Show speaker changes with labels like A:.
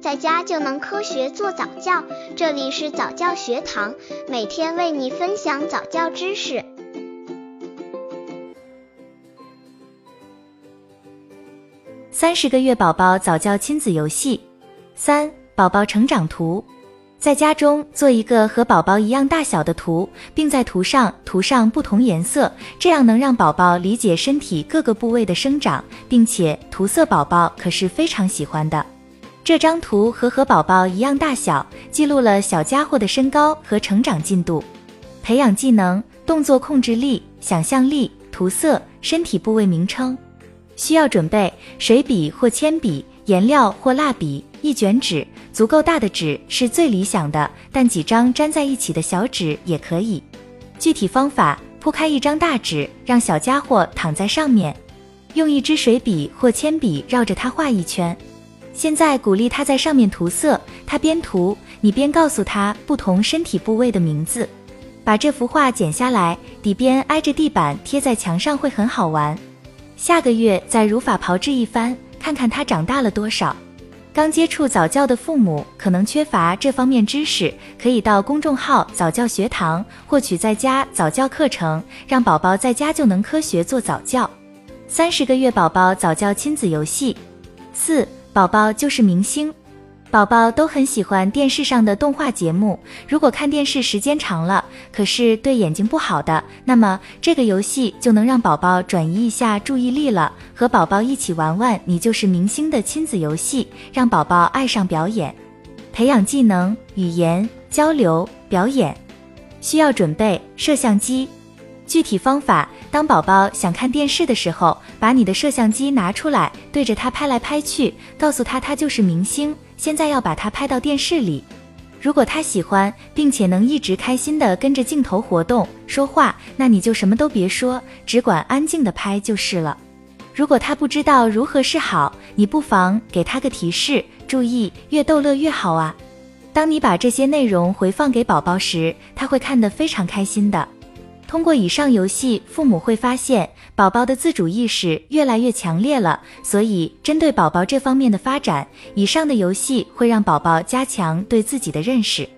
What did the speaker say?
A: 在家就能科学做早教。这里是早教学堂，每天为你分享早教知识。
B: 三十个月宝宝早教亲子游戏三：宝宝成长图。在家中做一个和宝宝一样大小的图，并在图上涂上不同颜色，这样能让宝宝理解身体各个部位的生长，并且涂色宝宝可是非常喜欢的。这张图和和宝宝一样大小，记录了小家伙的身高和成长进度，培养技能、动作控制力、想象力、涂色、身体部位名称。需要准备水笔或铅笔、颜料或蜡笔。一卷纸，足够大的纸是最理想的，但几张粘在一起的小纸也可以。具体方法：铺开一张大纸，让小家伙躺在上面，用一支水笔或铅笔绕着它画一圈。现在鼓励他在上面涂色，他边涂，你边告诉他不同身体部位的名字。把这幅画剪下来，底边挨着地板贴在墙上会很好玩。下个月再如法炮制一番，看看他长大了多少。刚接触早教的父母可能缺乏这方面知识，可以到公众号早教学堂获取在家早教课程，让宝宝在家就能科学做早教。三十个月宝宝早教亲子游戏四，宝宝就是明星。宝宝都很喜欢电视上的动画节目。如果看电视时间长了，可是对眼睛不好的，那么这个游戏就能让宝宝转移一下注意力了。和宝宝一起玩玩《你就是明星》的亲子游戏，让宝宝爱上表演，培养技能、语言交流、表演。需要准备摄像机。具体方法：当宝宝想看电视的时候，把你的摄像机拿出来，对着他拍来拍去，告诉他他就是明星。现在要把它拍到电视里，如果他喜欢，并且能一直开心的跟着镜头活动说话，那你就什么都别说，只管安静的拍就是了。如果他不知道如何是好，你不妨给他个提示，注意越逗乐越好啊。当你把这些内容回放给宝宝时，他会看得非常开心的。通过以上游戏，父母会发现宝宝的自主意识越来越强烈了。所以，针对宝宝这方面的发展，以上的游戏会让宝宝加强对自己的认识。